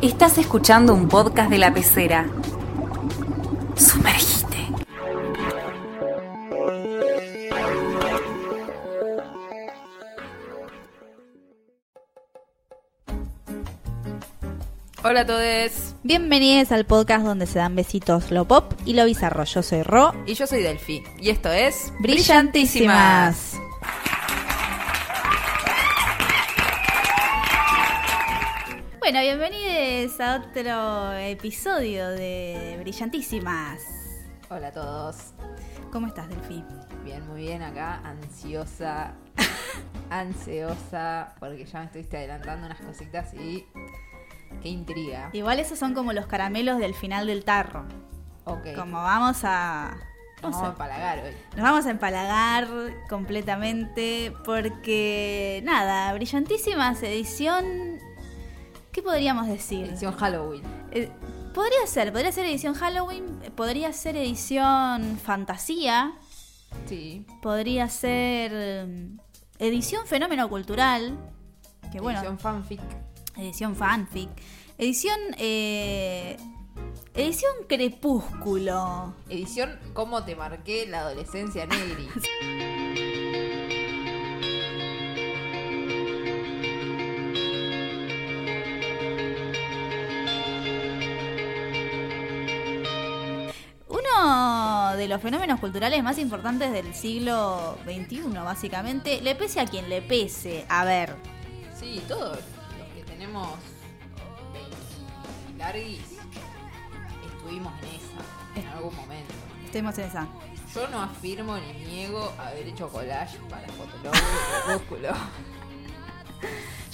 Estás escuchando un podcast de la pecera. Sumergite. Hola a todos. Bienvenidos al podcast donde se dan besitos lo pop y lo bizarro. Yo soy Ro. Y yo soy Delphi. Y esto es Brillantísimas. Bueno, bienvenidos a otro episodio de Brillantísimas. Hola a todos. ¿Cómo estás, Delphi? Bien, muy bien acá, ansiosa, ansiosa, porque ya me estuviste adelantando unas cositas y qué intriga. Igual esos son como los caramelos del final del tarro. Ok, Como vamos a... nos vamos a empalagar hoy. Nos vamos a empalagar completamente porque, nada, Brillantísimas edición... ¿Qué podríamos decir? Edición Halloween. Eh, podría ser, podría ser edición Halloween, podría ser edición fantasía, Sí. podría ser mm, edición fenómeno cultural, que bueno, Edición fanfic. edición fanfic, edición eh, edición crepúsculo. Edición Cómo te marqué la adolescencia negri. Uno de los fenómenos culturales más importantes del siglo XXI, básicamente, le pese a quien le pese. A ver, Sí, todos los que tenemos 20 larguis estuvimos en esa en algún momento. estemos en esa. Yo no afirmo ni niego haber hecho collage para Fotolog y Crepúsculo.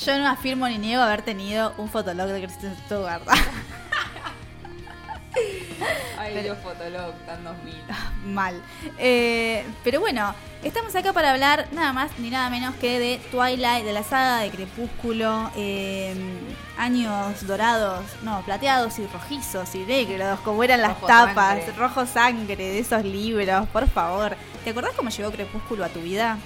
Yo no afirmo ni niego haber tenido un fotolog de Kristen Stewart. Ay, Dios, Fotolog, tan 2000. Mal. Eh, pero bueno, estamos acá para hablar nada más ni nada menos que de Twilight, de la saga de Crepúsculo, eh, años dorados, no, plateados y rojizos y negros, como eran las Rojo tapas, sangre. rojo sangre de esos libros, por favor. ¿Te acordás cómo llegó Crepúsculo a tu vida?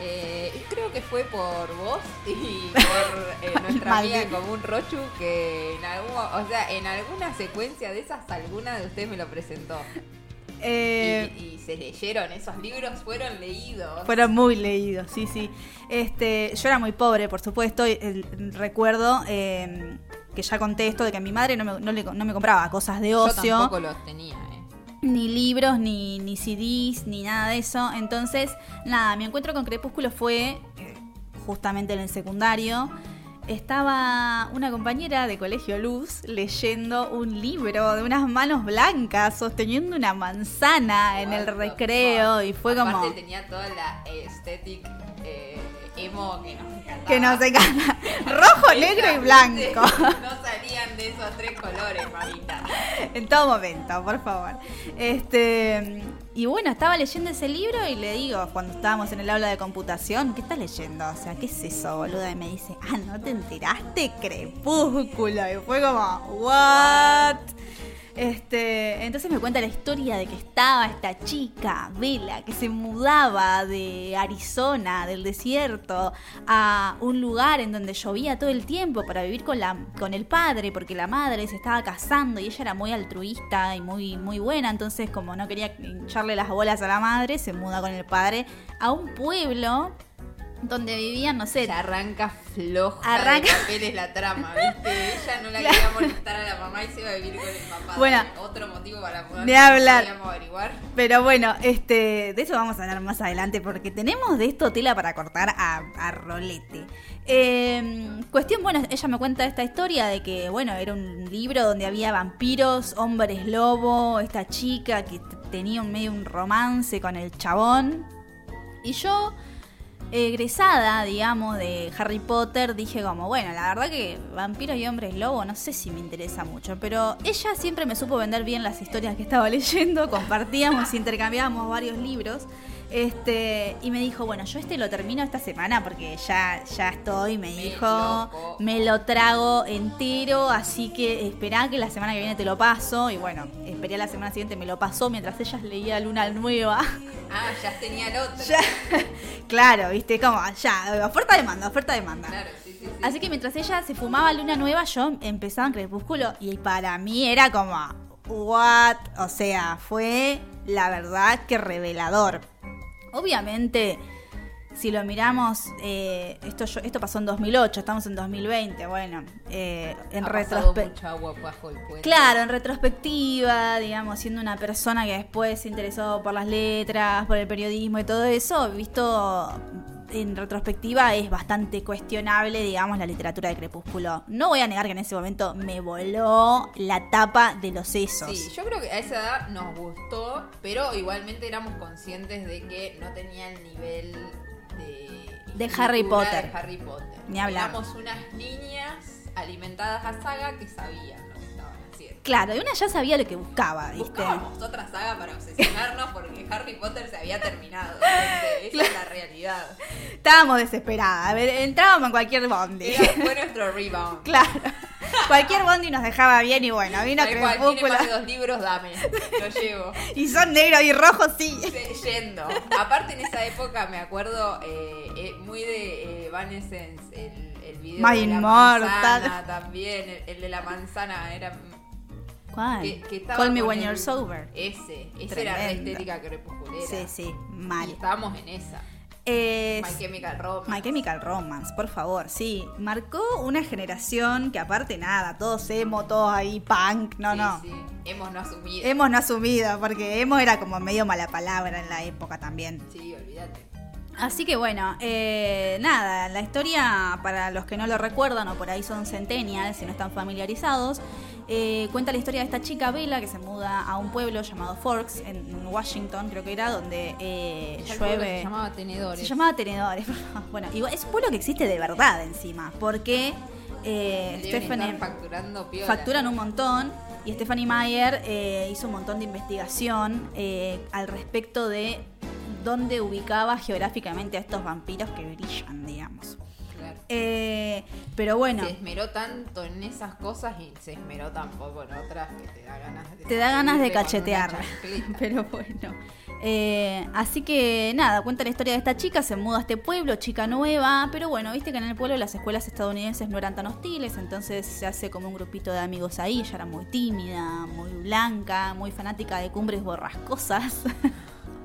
Eh, creo que fue por vos y por eh, nuestra amiga en común Rochu que en algún, o sea, en alguna secuencia de esas alguna de ustedes me lo presentó. Eh, y, y se leyeron, esos libros fueron leídos. Fueron muy leídos, sí, sí. Este, yo era muy pobre, por supuesto. y, el- recuerdo eh, que ya conté esto de que mi madre no me, no le- no me compraba cosas de Yo ocio, tampoco los tenía, eh. Ni libros, ni, ni CDs, ni nada de eso. Entonces, nada, mi encuentro con Crepúsculo fue eh, justamente en el secundario. Estaba una compañera de colegio Luz leyendo un libro de unas manos blancas sosteniendo una manzana en el recreo y fue Aparte como... tenía toda la estética eh, emo que nos encantaba. Que nos encanta. Rojo, negro y blanco. No salían de esos tres colores, mamita. En todo momento, por favor. Este. Y bueno, estaba leyendo ese libro y le digo, cuando estábamos en el aula de computación, ¿qué estás leyendo? O sea, ¿qué es eso, boluda? Y me dice, ah, ¿no te enteraste? Crepúsculo. Y fue como, ¿what? Este, entonces me cuenta la historia de que estaba esta chica, Vela, que se mudaba de Arizona, del desierto, a un lugar en donde llovía todo el tiempo para vivir con, la, con el padre, porque la madre se estaba casando y ella era muy altruista y muy, muy buena, entonces como no quería echarle las bolas a la madre, se muda con el padre a un pueblo donde vivían, no sé, Se arranca floja Arranca- de papeles la trama, ¿viste? Ella no la quería molestar a la mamá y se iba a vivir con el papá. Bueno, otro motivo para ni que hablar. averiguar. Pero bueno, este, de eso vamos a hablar más adelante porque tenemos de esto tela para cortar a, a rolete. Eh, cuestión, bueno, ella me cuenta esta historia de que, bueno, era un libro donde había vampiros, hombres lobo, esta chica que tenía un medio un romance con el chabón. Y yo, egresada, digamos, de Harry Potter, dije como, bueno, la verdad que vampiros y hombres lobo no sé si me interesa mucho, pero ella siempre me supo vender bien las historias que estaba leyendo, compartíamos, intercambiábamos varios libros. Este, y me dijo, bueno, yo este lo termino esta semana porque ya, ya estoy, me Me dijo, loco. me lo trago entero, así que esperá que la semana que viene te lo paso. Y bueno, esperé a la semana siguiente, me lo pasó mientras ella leía Luna Nueva. Ah, ya tenía el otro. Ya. claro, viste, como, ya, oferta demanda, oferta demanda. Claro, sí, sí. sí. Así que mientras ella se fumaba Luna Nueva, yo empezaba en Crepúsculo y para mí era como, what? O sea, fue la verdad que revelador. Obviamente, si lo miramos, eh, esto, yo- esto pasó en 2008, estamos en 2020, bueno, eh, en retrospectiva. Claro, en retrospectiva, digamos, siendo una persona que después se interesó por las letras, por el periodismo y todo eso, visto en retrospectiva es bastante cuestionable, digamos, la literatura de Crepúsculo. No voy a negar que en ese momento me voló la tapa de los sesos. Sí, yo creo que a esa edad nos gustó, pero igualmente éramos conscientes de que no tenía el nivel de, De Harry Potter. de Harry Potter. Ni hablar. Éramos unas niñas alimentadas a saga que sabían Claro, y una ya sabía lo que buscaba, ¿viste? Buscábamos otra saga para obsesionarnos porque Harry Potter se había terminado. Esa es la realidad. Estábamos desesperadas. A ver, entrábamos en cualquier bondi. Era- fue nuestro rebound. claro. Cualquier bondi nos dejaba bien y bueno, vino Crepúsculo. más de dos libros, dame. Lo llevo. Y son negros y rojos, sí. Yendo. Aparte en esa época me acuerdo eh, eh, muy de eh, Evanescence, el, el video My de la manzana también, el, el de la manzana era Call me when you're sober. Ese, esa era la estética crepusculera. Sí, sí, Y mal. estábamos en esa. Es- My Chemical Romance. My Chemical Romance, por favor, sí. Marcó una generación que aparte nada, todos emo, todos ahí punk, no, Sí, no. sí. Hemos no asumido. Hemos no asumido, porque emo era como medio mala palabra en la época también. Sí, olvídate. Así que bueno, eh, nada, la historia, para los que no lo recuerdan o por ahí son centennials, si no están familiarizados, eh, cuenta la historia de esta chica Bella que se muda a un pueblo llamado Forks, en Washington creo que era, donde eh, llueve... Se llamaba Tenedores. Se llamaba Tenedores. bueno, igual es un pueblo que existe de verdad encima, porque Stephanie estar facturando piola. facturan un montón y Stephanie Meyer eh, hizo un montón de investigación eh, al respecto de dónde ubicaba geográficamente a estos vampiros que brillan, digamos. Claro. Eh, pero bueno, Se esmeró tanto en esas cosas y se esmeró tampoco en otras que te da ganas de te da ganas de cachetear. Pero bueno. Eh, así que nada, cuenta la historia de esta chica, se muda a este pueblo, chica nueva, pero bueno, viste que en el pueblo las escuelas estadounidenses no eran tan hostiles, entonces se hace como un grupito de amigos ahí, ella era muy tímida, muy blanca, muy fanática de cumbres borrascosas.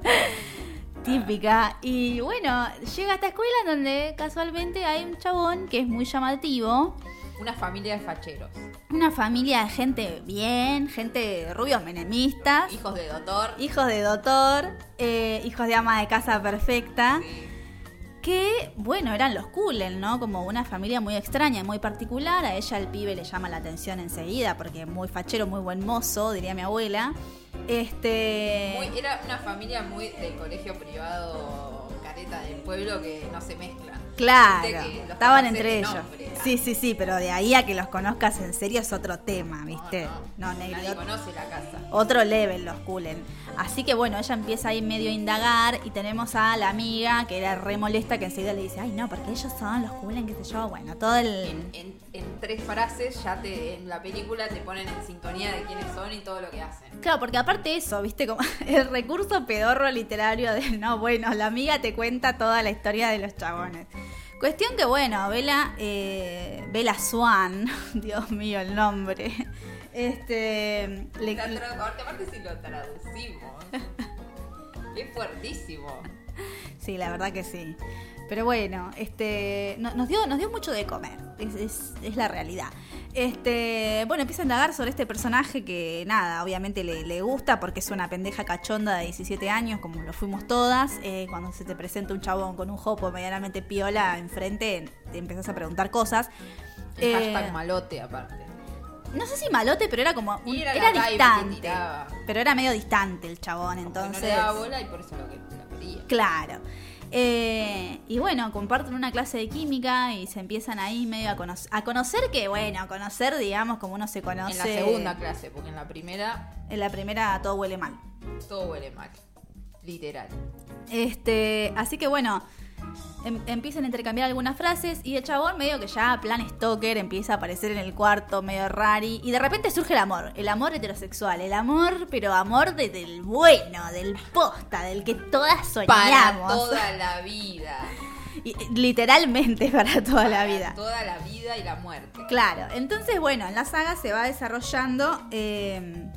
Típica. Y bueno, llega a esta escuela donde casualmente hay un chabón que es muy llamativo. Una familia de facheros. Una familia de gente bien, gente de rubios menemistas. Hijos de doctor. Hijos de doctor, eh, hijos de ama de casa perfecta, Sí. Que, bueno, eran los Cullen, ¿no? Como una familia muy extraña, muy particular. A ella el pibe le llama la atención enseguida porque muy fachero, muy buen mozo, diría mi abuela. Este... Muy- era una familia muy del colegio privado careta del pueblo que no se mezclan. Claro, estaban entre ellos. nombre. Sí, sí, sí, pero de ahí a que los conozcas en serio es otro tema, ¿viste? No, negro, Nadie conoce la casa. otro level los Cullen. Así que bueno, ella empieza ahí medio a indagar y tenemos a la amiga que era re molesta que enseguida le dice, ay no, porque ellos son los Cullen, qué sé yo, bueno, todo el... En, en- en tres frases ya te en la película te ponen en sintonía de quiénes son y todo lo que hacen. Claro, porque aparte eso, viste, como el recurso pedorro literario de, no, bueno, la amiga te cuenta toda la historia de los chabones. Cuestión que, bueno, Bella, eh, Bella Swan, Dios mío el nombre, este... le- aparte si lo traducimos. es fuertísimo. Sí, la verdad que sí. Pero bueno, este, no- nos, dio, nos dio mucho de comer, es, es- es la realidad. Este, bueno, empieza a indagar sobre este personaje que nada, obviamente le, le gusta porque es una pendeja cachonda de 17 años, como lo fuimos todas. Eh, cuando se te presenta un chabón con un jopo medianamente piola enfrente, te empezás a preguntar cosas. El Eh, hashtag malote aparte. no sé si malote, pero era como... un- era la distante. Pero era medio distante el chabón, Como entonces... no le daba bola y por eso lo que lo quería. Claro. Eh, y bueno, comparten una clase de química y se empiezan ahí medio a, conocer, a conocer que, bueno, a conocer, digamos, como uno se conoce. En la segunda clase, porque en la primera En la primera todo huele mal. todo huele mal. Literal. Este, así que bueno, em- empiezan a intercambiar algunas frases y el chabón medio que ya plan stalker empieza a aparecer en el cuarto medio rari y de repente surge el amor, el amor heterosexual, el amor, pero amor de- del bueno, del posta, del que todas Para soñamos. toda la vida. Y, literalmente para toda la Para vida. Toda la vida y la muerte. Claro, entonces bueno, en la saga se va desarrollando eh,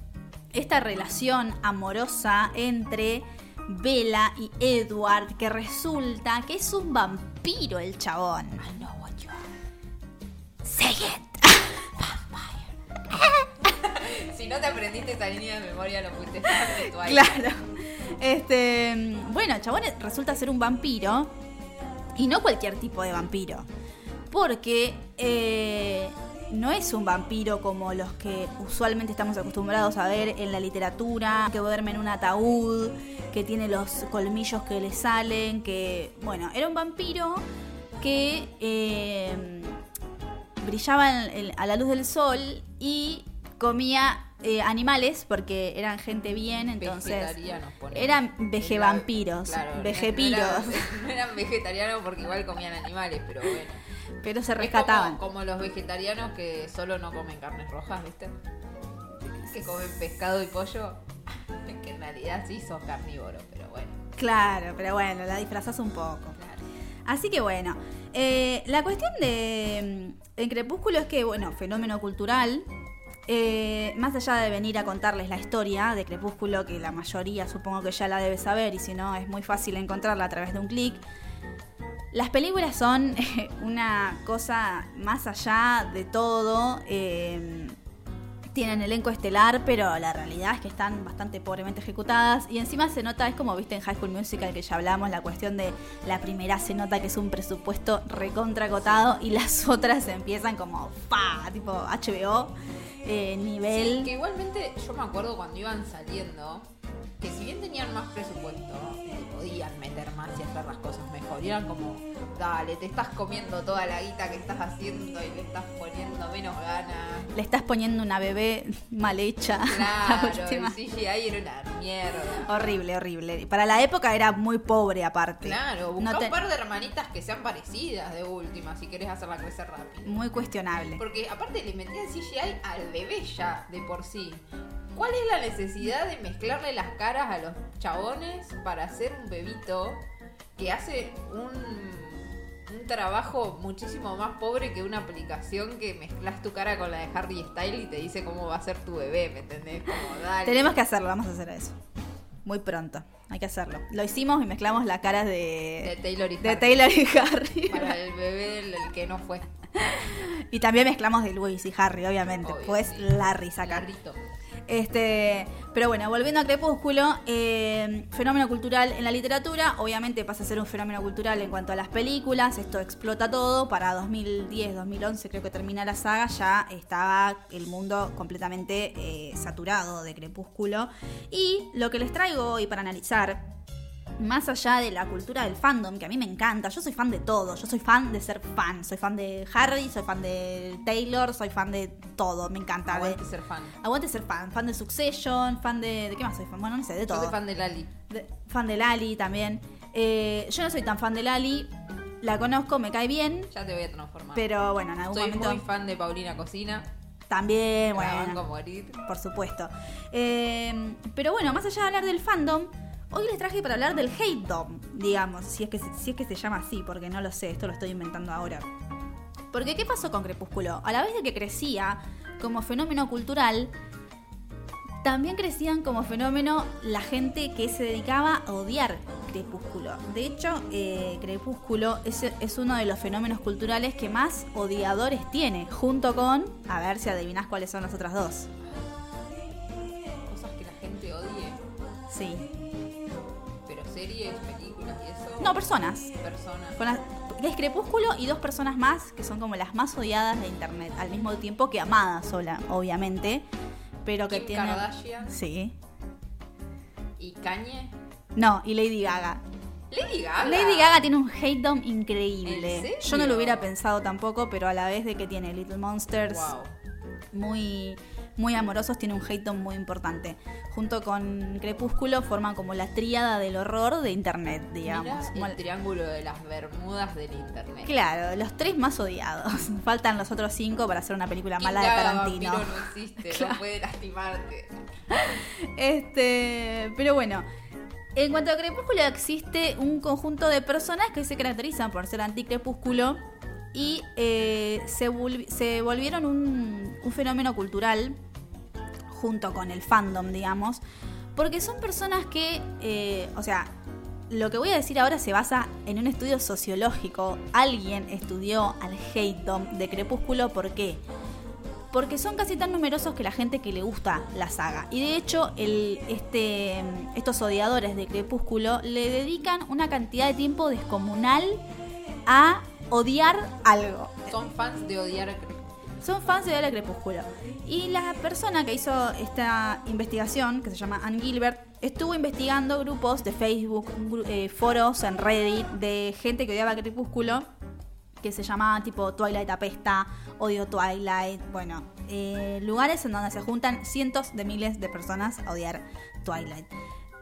esta relación amorosa entre Bella y Edward, que resulta que es un vampiro el chabón. I know what you are. Say it. Si no te aprendiste esa línea de memoria, lo fan de tu Claro. Este, bueno, el chabón resulta ser un vampiro y no cualquier tipo de vampiro. Porque eh, no es un vampiro como los que usualmente estamos acostumbrados a ver en la literatura, que duerme en un ataúd, que tiene los colmillos que le salen, que, bueno, era un vampiro que eh, brillaba en- en- a la luz del sol y comía eh, animales porque eran gente bien, entonces eran vejevampiros, Claro, vejepiros, No eran, no eran vegetarianos porque igual comían animales, pero bueno. Pero se Es rescataban. como, como los vegetarianos que solo no comen carnes rojas, ¿viste? Que comen pescado y pollo. Que en realidad sí sos carnívoro, pero bueno. Claro, pero bueno, la disfrazás un poco. Claro. Así que bueno, eh, la cuestión de mm, Crepúsculo es que, bueno, fenómeno cultural, eh, más allá de venir a contarles la historia de Crepúsculo, que la mayoría supongo que ya la debe saber y si no es muy fácil encontrarla a través de un clic, las películas son una cosa más allá de todo. eh, tienen elenco estelar, pero la realidad es que están bastante pobremente ejecutadas. Y encima se nota, es como viste en High School Musical que ya hablamos, la cuestión de la primera se nota que es un presupuesto recontracotado y las otras empiezan como pa, tipo HBO, eh, nivel. Sí, que igualmente yo me acuerdo cuando iban saliendo, que si bien tenían más presupuesto, eh, podían meter más y hacer las cosas mejor. Y eran como, dale, te estás comiendo toda la guita que estás haciendo y le estás poniendo menos ganas. Le estás poniendo una bebé mal hecha. la Claro, el CGI era una mierda. Horrible, horrible. Para la época era muy pobre aparte. Claro, busca No te- un par de hermanitas que sean parecidas de última si querés hacerla crecer rápido. Muy cuestionable. Porque aparte le metían CGI al bebé ya de por sí. ¿Cuál es la necesidad de mezclarle las caras a los chabones para hacer un bebito que hace un, un trabajo muchísimo más pobre que una aplicación que mezclas tu cara con la de Harry Style y te dice cómo va a ser tu bebé, ¿me entendés? Como, dale. Tenemos que hacerlo, vamos a hacer eso. Muy pronto, hay que hacerlo. Lo hicimos y mezclamos la cara de de, Taylor y de Harry. Taylor y Harry. Para el bebé el, el que no fue. Y también mezclamos de Luis y Harry, obviamente. Obvio, pues sí. Larry saca. Larrito. Este, pero bueno, volviendo a Crepúsculo, eh, fenómeno cultural en la literatura, obviamente pasa a ser un fenómeno cultural en cuanto a las películas, esto explota todo, para 2010, 2011 creo que termina la saga, ya estaba el mundo completamente eh, saturado de Crepúsculo. Y lo que les traigo hoy para analizar más allá de la cultura del fandom, que a mí me encanta, yo soy fan de todo, yo soy fan de ser fan, soy fan de Harry, soy fan de Taylor, soy fan de todo, me encanta. de- Aguante ser fan. Aguante ser fan, fan de Succession, fan de... ¿De qué más soy fan? Bueno, no sé, de Yo todo. soy fan de Lali. De- fan de Lali también. Eh, yo no soy tan fan de Lali, la conozco, me cae bien, Ya te voy a transformar. pero bueno, en algún Soy momento muy fan de Paulina Cocina. también, bueno, morir. por supuesto. Eh, pero bueno, más allá de hablar del fandom, hoy les traje para hablar del hatedom, digamos, si es, que, se- si es que se llama así, porque no lo sé, esto lo estoy inventando ahora. Porque ¿qué pasó con Crepúsculo? A la vez de que crecía como fenómeno cultural, también crecían como fenómeno la gente que se dedicaba a odiar Crepúsculo. De hecho, eh, Crepúsculo es, es uno de los fenómenos culturales que más odiadores tiene, junto con, a ver si adivinás cuáles son las otras dos. Cosas que la gente odie. Sí. Pero series, películas y eso. No, personas. Personas. Con las- es Crepúsculo y dos personas más que son como las más odiadas de internet, al mismo tiempo que amadas sola, obviamente, pero que Kim tienen... Kardashian Sí. y Kanye. No, y Lady Gaga. Lady Gaga. Lady Gaga tiene un hatedom increíble. ¿En serio? Yo no lo hubiera pensado tampoco, pero a la vez de que tiene Little Monsters Wow. muy, muy amorosos, tiene un hatedom muy importante. Junto con Crepúsculo forman como la tríada del horror de internet, digamos. Como el el- triángulo de las Bermudas del internet. Claro, los tres más odiados. Faltan los otros cinco para hacer una película mala de Tarantino. no existe, Claro. no puede lastimarte. Este, pero bueno, En cuanto a Crepúsculo, existe un conjunto de personas que se caracterizan por ser anticrepúsculo y eh, se, volvi- se volvieron un, fenómeno cultural junto con el fandom, digamos, porque son personas que, eh, o sea, lo que voy a decir ahora se basa en un estudio sociológico. Alguien estudió al hatedom de Crepúsculo, ¿por qué? Porque son casi tan numerosos que la gente que le gusta la saga. Y de hecho, este, estos odiadores de Crepúsculo le dedican una cantidad de tiempo descomunal a odiar algo. Son fans de odiar a Crepúsculo. Son fans de Odiar a Crepúsculo. Y la persona que hizo esta investigación, que se llama Ann Gilbert, estuvo investigando grupos de Facebook, eh, foros en Reddit de gente que odiaba a Crepúsculo, que se llamaba tipo Twilight Apesta, Odio Twilight, bueno, eh, lugares en donde se juntan cientos de miles de personas a odiar Twilight.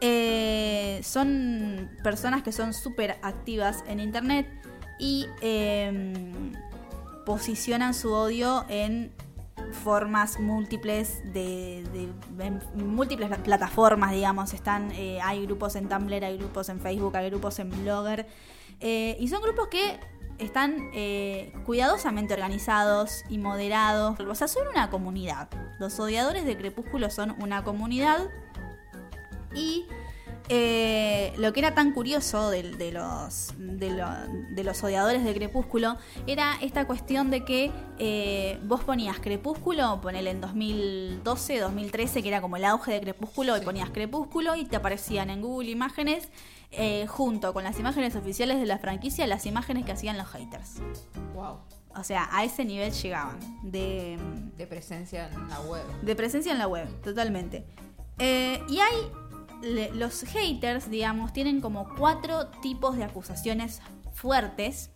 Eh, son personas que son súper activas en internet y em, posicionan su odio en formas múltiples de, en múltiples pla- plataformas digamos. Están eh, hay grupos en Tumblr hay grupos en Facebook hay grupos en Blogger eh, y son grupos que están eh, cuidadosamente organizados y moderados. O sea son una comunidad. Los odiadores de Crepúsculo son una comunidad y eh, lo que era tan curioso de, de los, de, lo- de los odiadores de Crepúsculo era esta cuestión de que eh, vos ponías Crepúsculo, ponele en 2012, 2013, que era como el auge de Crepúsculo, y ponías Crepúsculo y te aparecían en Google Imágenes, eh, junto con las imágenes oficiales de la franquicia, las imágenes que hacían los haters. Wow. O sea, a ese nivel llegaban de, De presencia en la web. de presencia en la web, totalmente. Eh, y hay. Le- los haters, digamos, tienen como cuatro tipos de acusaciones fuertes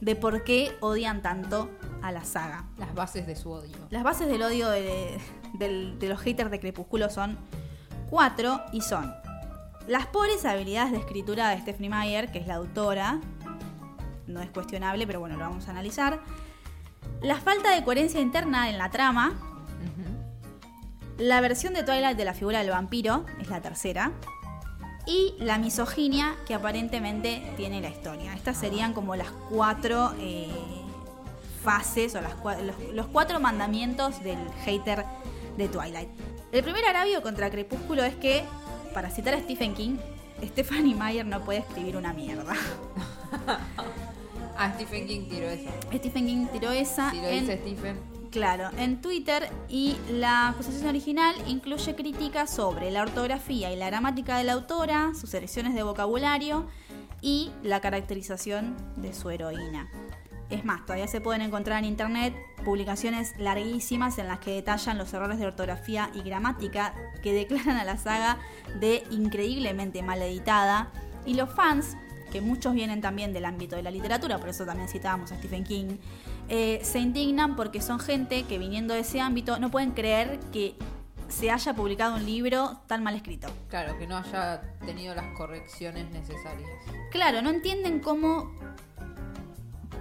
de por qué odian tanto a la saga. Las bases de su odio. Las bases del odio de, de los haters de Crepúsculo son cuatro y son las pobres habilidades de escritura de Stephanie Meyer, que es la autora, no es cuestionable, pero bueno, lo vamos a analizar. La falta de coherencia interna en la trama. La versión de Twilight de la figura del vampiro, es la tercera. Y la misoginia que aparentemente tiene la historia. Estas serían como las cuatro eh, fases o las, los, los cuatro mandamientos del hater de Twilight. El primer agravio contra Crepúsculo es que, para citar a Stephen King, Stephanie Meyer no puede escribir una mierda. Ah, Stephen King tiró eso. Stephen King tiró esa Si lo en- dice Stephen. Claro, en Twitter y la acusación original incluye críticas sobre la ortografía y la gramática de la autora, sus selecciones de vocabulario y la caracterización de su heroína. Es más, todavía se pueden encontrar en internet publicaciones larguísimas en las que detallan los errores de ortografía y gramática que declaran a la saga de increíblemente mal editada y los fans que muchos vienen también del ámbito de la literatura, por eso también citábamos a Stephen King, eh, se indignan porque son gente que viniendo de ese ámbito no pueden creer que se haya publicado un libro tan mal escrito. Claro, que no haya tenido las correcciones necesarias. Claro, no entienden cómo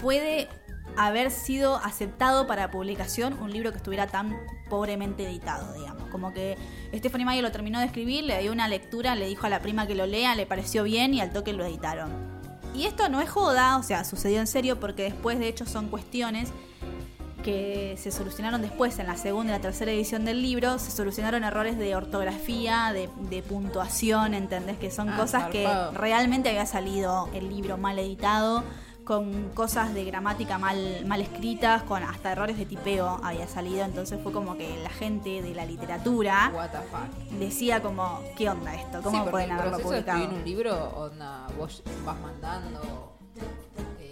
puede haber sido aceptado para publicación un libro que estuviera tan pobremente editado, digamos. Como que Stephanie Meyer lo terminó de escribir, le dio una lectura, le dijo a la prima que lo lea, le pareció bien y al toque lo editaron. Y esto no es joda, o sea, sucedió en serio porque después de hecho son cuestiones que se solucionaron después en la segunda y la tercera edición del libro, se solucionaron errores de ortografía, de, de puntuación, ¿entendés? Que son Ah, cosas que realmente había salido el libro mal editado, con cosas de gramática mal, mal escritas, con hasta errores de tipeo había salido, entonces fue como que la gente de la literatura What the fuck. decía como, ¿qué onda esto? ¿Cómo pueden haberlo publicado? escribir un libro, onda, vos vas mandando eh,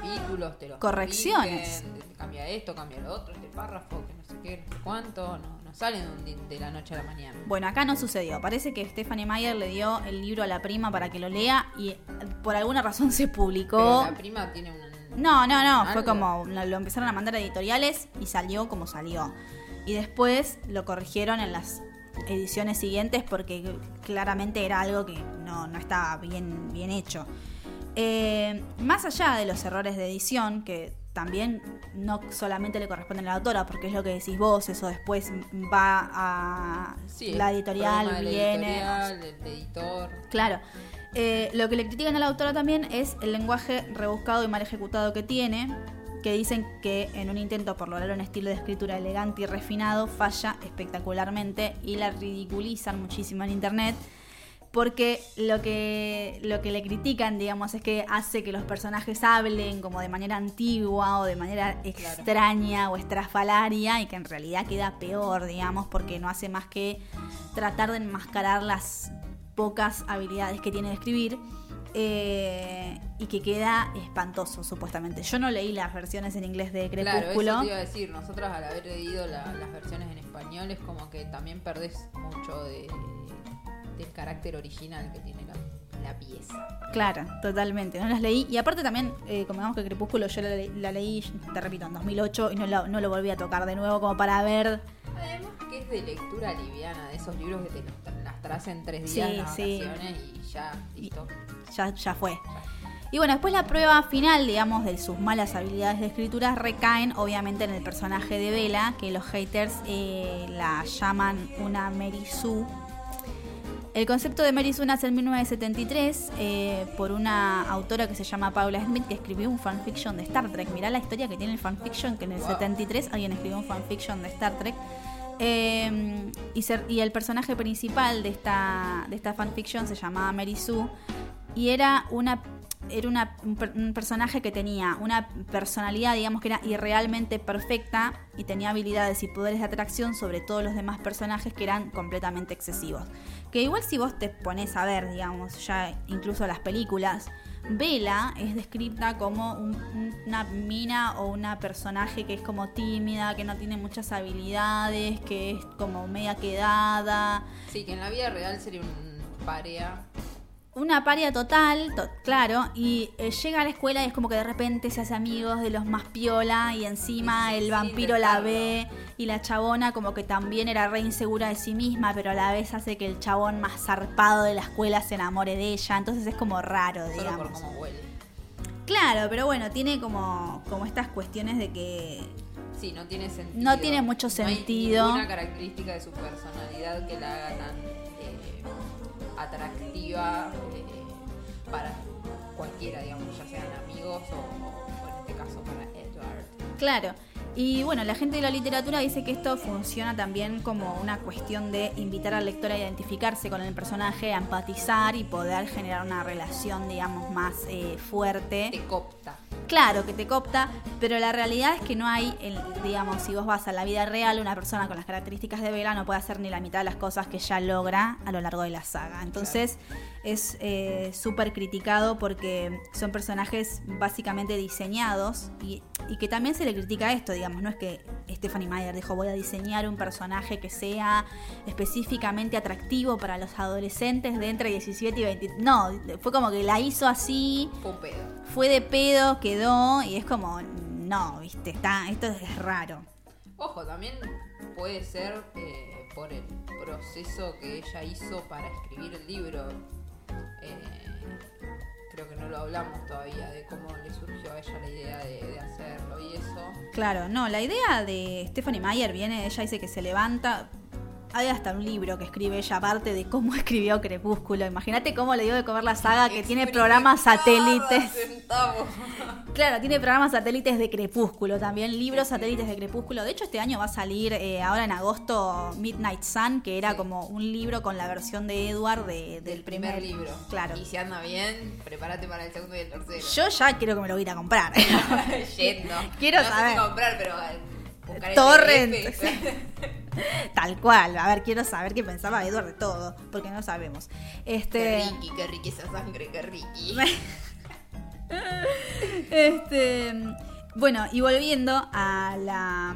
capítulos, te los Correcciones. cambia esto, cambia lo otro, este párrafo, que no sé qué, no sé cuánto, no, no salen de, la noche a la mañana. Bueno, acá no sucedió. Parece que Stephanie Meyer le dio el libro a la prima para que lo lea y eh, por alguna razón se publicó. Pero la prima tiene un... No, no, no, fue como lo lo empezaron a mandar a editoriales y salió como salió. Y después lo corrigieron en las ediciones siguientes porque claramente era algo que no, no estaba bien, bien hecho. Eh, más allá de los errores de edición, que también no solamente le corresponde a la autora, porque es lo que decís vos, eso después va a Sí, la el editorial, viene. editorial, del editor. Claro. Eh, lo que le critican a la autora también es el lenguaje rebuscado y mal ejecutado que tiene, que dicen que en un intento por lograr un estilo de escritura elegante y refinado falla espectacularmente y la ridiculizan muchísimo en internet. Porque lo que, lo que le critican, digamos, es que hace que los personajes hablen como de manera antigua o de manera extraña o estrafalaria y que en realidad queda peor, digamos, porque no hace más que tratar de enmascarar las pocas habilidades que tiene de escribir eh, y que queda espantoso, supuestamente. Yo no leí las versiones en inglés de Claro, Crepúsculo. eso te iba a decir. Nosotras al haber leído la- las versiones en español es como que también perdés mucho de, del carácter original que tiene la, la pieza. Claro, totalmente. No las leí. Y aparte también, eh, como que Crepúsculo yo la, le- la leí, te repito, en 2008 y no, la- no lo volví a tocar de nuevo como para ver. Además que es de lectura liviana, de esos libros que te los las traes en tres días Sí, las sí. y ya, listo. Ya, ya fue. Y bueno, después la prueba final, digamos, de sus malas habilidades de escritura recaen obviamente en el personaje de Bella, que los haters eh, la llaman una Mary Sue. El concepto de Mary Sue nace en 1973 eh, por una autora que se llama Paula Smith que escribió un fanfiction de Star Trek. Mirá la historia que tiene el fanfiction, que en el Wow. 73 alguien escribió un fanfiction de Star Trek. Eh, y, ser- y el personaje principal de esta, de esta fanfiction se llamaba Mary Sue y era una era una- un, un personaje que tenía una personalidad, digamos que era irrealmente perfecta y tenía habilidades y poderes de atracción sobre todos los demás personajes que eran completamente excesivos. Que igual si vos te pones a ver, digamos, ya incluso las películas, Bella es descrita como un- una mina o una personaje que es como tímida, que no tiene muchas habilidades, que es como media quedada, Sí, que en la vida real sería un paria. Una paria total, to- claro, y eh, llega a la escuela y es como que de repente se hace amigos de los más piola y encima Sí, el sí, vampiro la ve y la chabona como que también era re insegura de sí misma, pero a la vez hace que el chabón más zarpado de la escuela se enamore de ella, entonces es como raro, Solo digamos. por cómo huele. Claro, pero bueno, tiene como, como estas cuestiones de que Sí, no tiene sentido. No tiene mucho No hay sentido. ninguna característica de su personalidad que la haga tan atractiva eh, para cualquiera, digamos, ya sean amigos o, o en este caso para Edward. Claro. Y bueno, la gente de la literatura dice que esto funciona también como una cuestión de invitar al lector a identificarse con el personaje, a empatizar y poder generar una relación, digamos, más eh, fuerte. Te copta. Claro que te copta, pero la realidad es que no hay, el- digamos, si vos vas a la vida real, una persona con las características de Vela no puede hacer ni la mitad de las cosas que ella logra a lo largo de la saga. Entonces es eh, súper criticado porque son personajes básicamente diseñados y, y que también se le critica esto, digamos, no es que Stephanie Meyer dijo voy a diseñar un personaje que sea específicamente atractivo para los adolescentes de entre 17 y 20. No, fue como que la hizo así Fue un pedo. fue de pedo, quedó y es como, no, viste, está, esto es raro. Ojo, también puede ser eh, por el proceso que ella hizo para escribir el libro. Eh, creo que no lo hablamos todavía de cómo le surgió a ella la idea de, de hacerlo y eso. Claro, no, la idea de Stephanie Meyer viene, ella dice que se levanta. Hay hasta un libro que escribe ella aparte de cómo escribió Crepúsculo. Imagínate cómo le dio de comer la saga que tiene programas satélites. Claro, tiene programas satélites de Crepúsculo también, libros satélites de Crepúsculo. De hecho, este año va a salir eh, ahora en agosto Midnight Sun, que era como un libro con la versión de Edward de- del, Del primer libro. Claro. Y si anda bien, prepárate para el segundo y el tercero. Yo ya quiero que me lo voy a ir a comprar. Yendo. Quiero no sé si saber. comprar, pero eh, buscar el Torrent. Tal cual. A ver, quiero saber qué pensaba Edward de todo, porque no sabemos. Qué Este. riqui, qué riqui esa sangre, qué riqui. este. Bueno, y volviendo a la.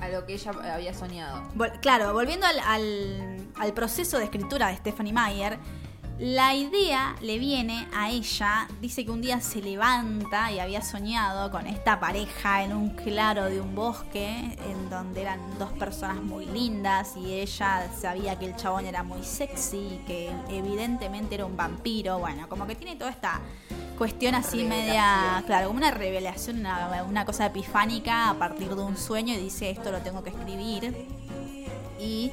A lo que ella había soñado. vol- claro, volviendo al, al, al proceso de escritura de Stephanie Meyer, la idea le viene a ella, dice que un día se levanta y había soñado con esta pareja en un claro de un bosque, en donde eran dos personas muy lindas y ella sabía que el chabón era muy sexy, que evidentemente era un vampiro, bueno, como que tiene toda esta cuestión así media, claro, como una revelación, una, una cosa epifánica a partir de un sueño y dice esto lo tengo que escribir. Y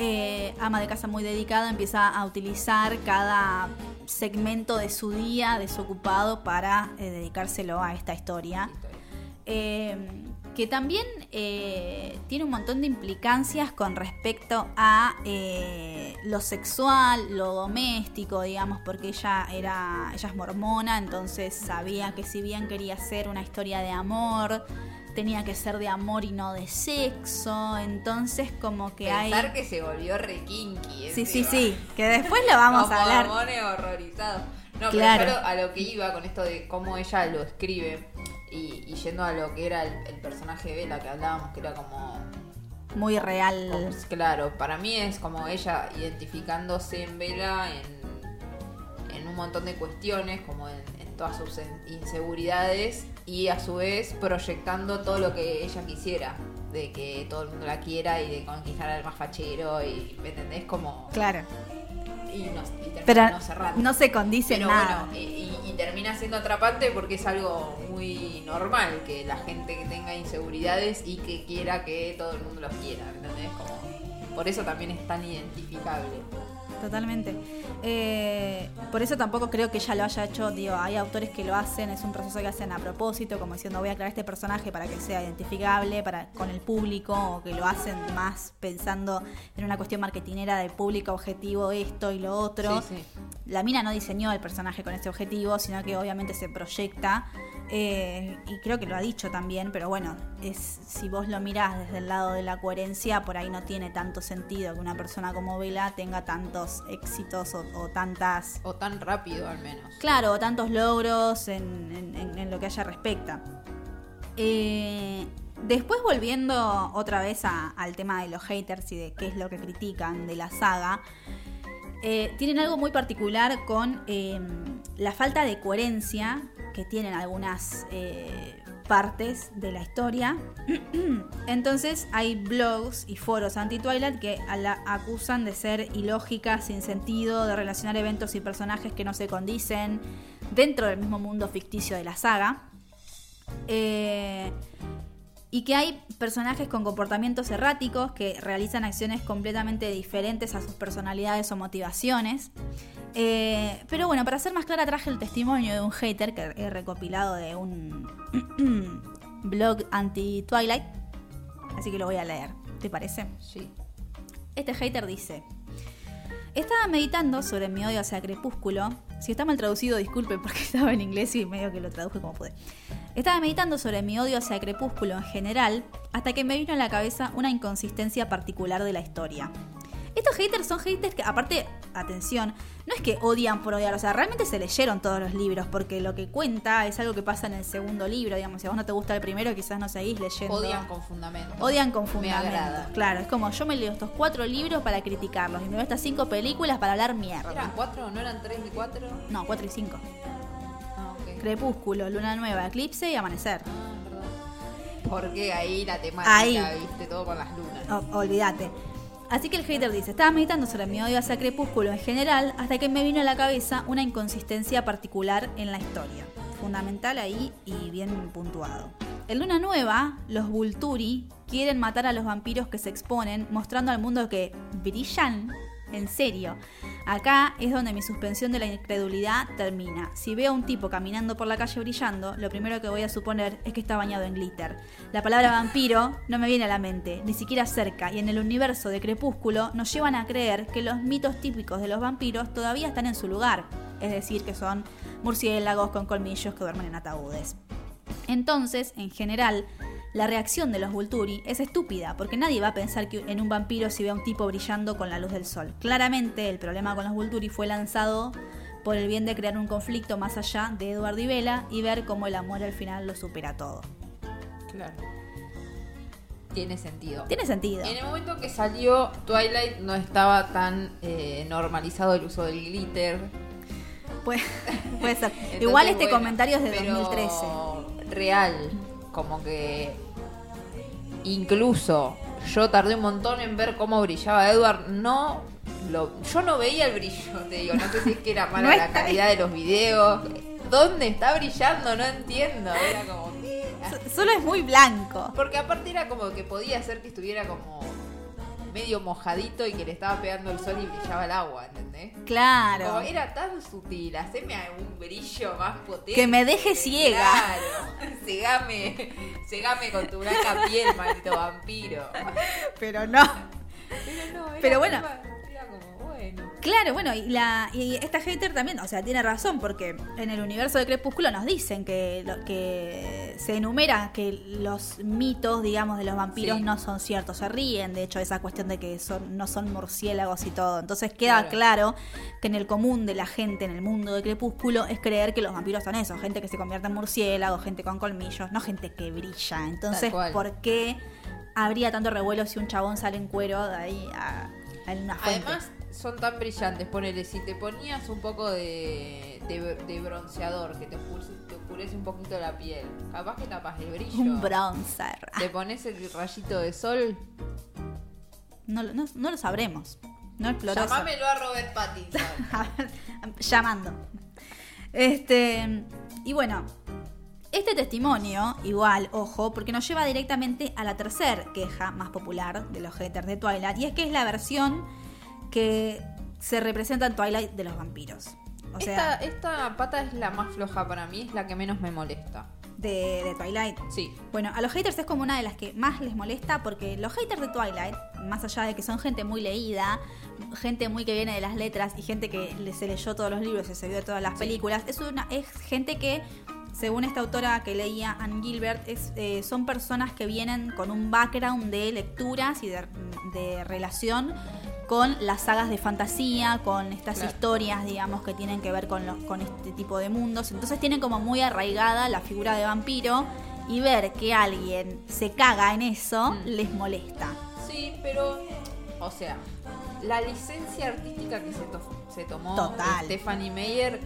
eh, ama de casa muy dedicada empieza a utilizar cada segmento de su día desocupado para eh, dedicárselo a esta historia. Eh, que también eh, tiene un montón de implicancias con respecto a eh, lo sexual, lo doméstico, digamos, porque ella era, ella es mormona, entonces sabía que si bien quería ser una historia de amor, tenía que ser de amor y no de sexo, entonces como que hay... Pensar que se volvió re kinky. Sí, sí, encima. sí, que después lo vamos Como a hablar. horrorizados. No, Claro. pero a lo que iba con esto de cómo ella lo escribe y, y yendo a lo que era el, el personaje de Bella que hablábamos, que era como, Muy real. como- Claro, para mí es como ella identificándose en Bella en, en un montón de cuestiones, como en, en todas sus inseguridades y a su vez proyectando todo lo que ella quisiera. De que todo el mundo la quiera y de conquistar al más fachero y, ¿me entendés? Como... Claro. Y, Pero no cerrando. no se condice Pero nada. bueno, y, y- termina siendo atrapante porque es algo muy normal que la gente que tenga inseguridades y que quiera que todo el mundo los quiera, ¿me ¿entendés? Como, por eso también es tan identificable. Totalmente. Eh, por eso tampoco creo que ella lo haya hecho. Digo, hay autores que lo hacen, es un proceso que hacen a propósito, como diciendo voy a crear este personaje para que sea identificable para con el público, o que lo hacen más pensando en una cuestión marketinera del público objetivo, esto y lo otro. Sí, sí. La mina no diseñó el personaje con ese objetivo, sino que obviamente se proyecta. Eh, y creo que lo ha dicho también, pero bueno, es si vos lo mirás desde el lado de la coherencia, por ahí no tiene tanto sentido que una persona como Vela tenga tantos éxitos o, o tantas, O tan rápido al menos. claro, o tantos logros en, en- en- en lo que a ella respecta. Eh, después volviendo otra vez a- al tema de los haters y de qué es lo que critican de la saga, eh, tienen algo muy particular con eh, la falta de coherencia que tienen algunas eh, partes de la historia. Entonces hay blogs y foros anti-Twilight que la acusan de ser ilógicas, sin sentido, de relacionar eventos y personajes que no se condicen dentro del mismo mundo ficticio de la saga. Eh, y que hay personajes con comportamientos erráticos que realizan acciones completamente diferentes a sus personalidades o motivaciones. Eh, pero bueno, para ser más clara traje el testimonio de un hater que he recopilado de un blog anti-Twilight. Así que lo voy a leer, ¿te parece? Sí. Este hater dice: Estaba meditando sobre mi odio hacia Crepúsculo. Si está mal traducido, disculpe porque estaba en inglés y medio que lo traduje como pude. Estaba meditando sobre mi odio hacia Crepúsculo en general, hasta que me vino a la cabeza una inconsistencia particular de la historia. Estos haters son haters que, aparte, atención, no es que odian por odiar, o sea, realmente se leyeron todos los libros, porque lo que cuenta es algo que pasa en el segundo libro, digamos, si a vos no te gusta el primero, quizás no seguís leyendo. Odian con fundamento. Odian con Me fundamentos. agrada. Claro, es como yo me leo estos cuatro libros para criticarlos y me veo estas cinco películas para hablar ¿Eran mierda. cuatro? ¿No eran tres y cuatro? No, cuatro y cinco. Ah. Crepúsculo, Luna Nueva, Eclipse y Amanecer. Ah, perdón. Porque ahí la temática, Ahí. viste, todo con las lunas. O- olvídate. Así que el hater dice, estaba meditando sobre mi odio hacia Crepúsculo en general hasta que me vino a la cabeza una inconsistencia particular en la historia. Fundamental ahí y bien puntuado. En Luna Nueva, los Vulturi quieren matar a los vampiros que se exponen, mostrando al mundo que brillan. En serio. Acá es donde mi suspensión de la incredulidad termina. Si veo a un tipo caminando por la calle brillando, lo primero que voy a suponer es que está bañado en glitter. La palabra vampiro no me viene a la mente, ni siquiera cerca, y en el universo de Crepúsculo nos llevan a creer que los mitos típicos de los vampiros todavía están en su lugar. Es decir, que son murciélagos con colmillos que duermen en ataúdes. Entonces, en general, la reacción de los Vulturi es estúpida, porque nadie va a pensar que en un vampiro si ve a un tipo brillando con la luz del sol. Claramente, el problema con los Vulturi fue lanzado por el bien de crear un conflicto más allá de Edward y Bella y ver cómo el amor al final lo supera todo. Claro. Tiene sentido. Tiene sentido. En el momento que salió Twilight no estaba tan eh, normalizado el uso del glitter. Puede, puede ser. Entonces, Igual este bueno, comentario es de pero 2013. Real. Como que incluso yo tardé un montón en ver cómo brillaba Edward. No lo, yo no veía el brillo, te digo. No sé si es que era mala No la calidad de los videos. ¿Dónde está brillando? No entiendo. Era como Solo es muy blanco. Porque aparte era como que podía ser que estuviera como medio mojadito y que le estaba pegando el sol y brillaba el agua, ¿entendés? Como Claro. era tan sutil, haceme un brillo más potente. Que me deje ciega. Claro. Cegame, cegame con tu blanca piel, maldito vampiro. Pero no. Pero no, era Pero bueno. Bueno. Claro, bueno, y, la, y esta hater también, o sea, tiene razón, porque en el universo de Crepúsculo nos dicen que, lo, que se enumera que los mitos, digamos, de los vampiros Sí. no son ciertos, se ríen, de hecho, esa cuestión de que son, no son murciélagos y todo. Entonces queda Claro. claro. que en el común de la gente, en el mundo de Crepúsculo, es creer que los vampiros son eso, gente que se convierte en murciélagos, gente con colmillos, no gente que brilla. Entonces. ¿por qué habría tanto revuelo si un chabón sale en cuero de ahí a, a una fuente? Además, son tan brillantes. Ponele, si te ponías un poco de, de, de bronceador, que te oscurece, te oscurece un poquito la piel, capaz que tapas el brillo. un bronzer. Te pones el rayito de sol. No, lo- no, no lo sabremos. No exploró. Llamámelo a Robert Pattinson. Llamando. Este. Y bueno. Este testimonio, igual, ojo, porque nos lleva directamente a la tercer queja más popular de los haters de Twilight, y es que es la versión que se representa en Twilight de los vampiros. O sea, esta, esta pata es la más floja para mí, es la que menos me molesta. de, de Twilight. Sí. Bueno, a los haters es como una de las que más les molesta porque los haters de Twilight, más allá de que son gente muy leída, gente muy que viene de las letras y gente que se leyó todos los libros y se vio todas las películas, es una es gente que según esta autora que leía Ann Gilbert, es, eh, son personas que vienen con un background de lecturas y de, de relación con las sagas de fantasía, con estas Claro. historias, digamos, que tienen que ver con, los, con este tipo de mundos. Entonces tienen como muy arraigada la figura de vampiro y ver que alguien se caga en eso Mm. les molesta. Sí, pero, o sea, la licencia artística que se, to- se tomó Total. Stephanie Meyer